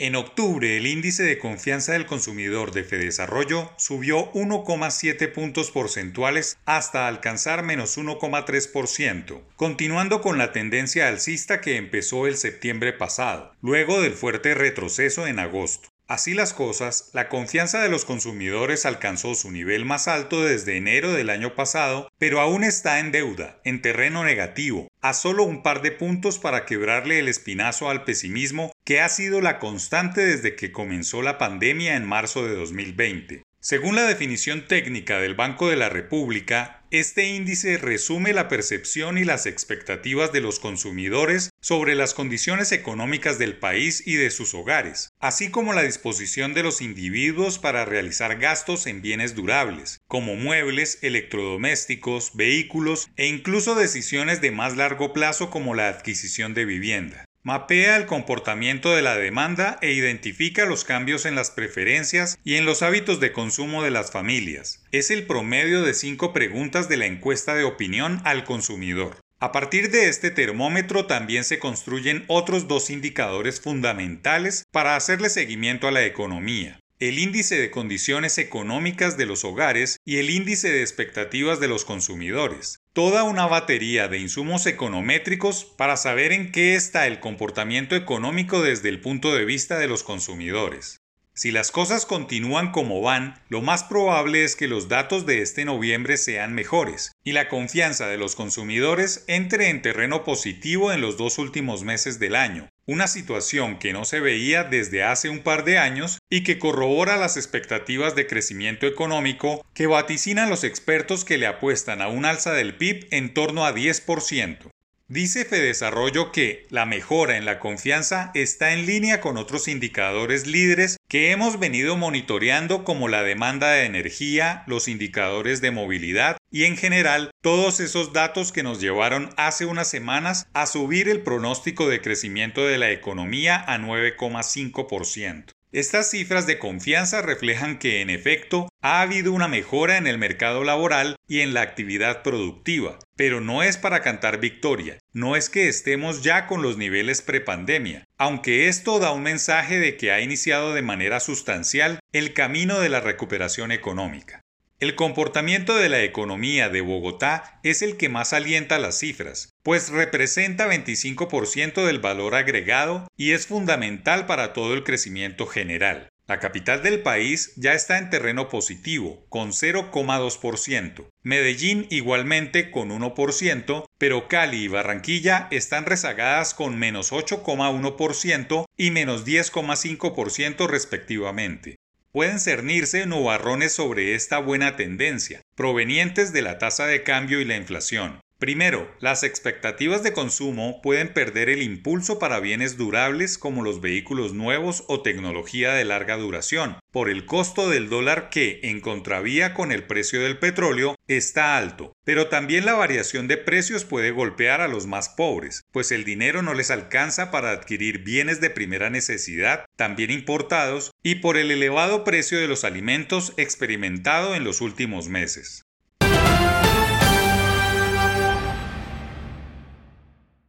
En octubre, el índice de confianza del consumidor de Fedesarrollo subió 1,7 puntos porcentuales hasta alcanzar menos 1,3%, continuando con la tendencia alcista que empezó el septiembre pasado, luego del fuerte retroceso en agosto. Así las cosas, la confianza de los consumidores alcanzó su nivel más alto desde enero del año pasado, pero aún está en deuda, en terreno negativo, a solo un par de puntos para quebrarle el espinazo al pesimismo que ha sido la constante desde que comenzó la pandemia en marzo de 2020. Según la definición técnica del Banco de la República, este índice resume la percepción y las expectativas de los consumidores sobre las condiciones económicas del país y de sus hogares, así como la disposición de los individuos para realizar gastos en bienes durables, como muebles, electrodomésticos, vehículos e incluso decisiones de más largo plazo como la adquisición de vivienda. Mapea el comportamiento de la demanda e identifica los cambios en las preferencias y en los hábitos de consumo de las familias. Es el promedio de cinco preguntas de la encuesta de opinión al consumidor. A partir de este termómetro también se construyen otros dos indicadores fundamentales para hacerle seguimiento a la economía el índice de condiciones económicas de los hogares y el índice de expectativas de los consumidores. Toda una batería de insumos econométricos para saber en qué está el comportamiento económico desde el punto de vista de los consumidores. Si las cosas continúan como van, lo más probable es que los datos de este noviembre sean mejores y la confianza de los consumidores entre en terreno positivo en los dos últimos meses del año, una situación que no se veía desde hace un par de años y que corrobora las expectativas de crecimiento económico que vaticinan los expertos que le apuestan a un alza del PIB en torno a 10%. Dice Fedesarrollo que la mejora en la confianza está en línea con otros indicadores líderes que hemos venido monitoreando como la demanda de energía, los indicadores de movilidad y en general todos esos datos que nos llevaron hace unas semanas a subir el pronóstico de crecimiento de la economía a 9,5%. Estas cifras de confianza reflejan que en efecto ha habido una mejora en el mercado laboral y en la actividad productiva, pero no es para cantar victoria, no es que estemos ya con los niveles prepandemia, aunque esto da un mensaje de que ha iniciado de manera sustancial el camino de la recuperación económica. El comportamiento de la economía de Bogotá es el que más alienta las cifras, pues representa 25% del valor agregado y es fundamental para todo el crecimiento general. La capital del país ya está en terreno positivo, con 0,2%. Medellín igualmente con 1%, pero Cali y Barranquilla están rezagadas con menos 8,1% y menos 10,5% respectivamente. Pueden cernirse nubarrones sobre esta buena tendencia, provenientes de la tasa de cambio y la inflación. Primero, las expectativas de consumo pueden perder el impulso para bienes durables como los vehículos nuevos o tecnología de larga duración, por el costo del dólar que, en contravía con el precio del petróleo, está alto. Pero también la variación de precios puede golpear a los más pobres, pues el dinero no les alcanza para adquirir bienes de primera necesidad, también importados, y por el elevado precio de los alimentos experimentado en los últimos meses.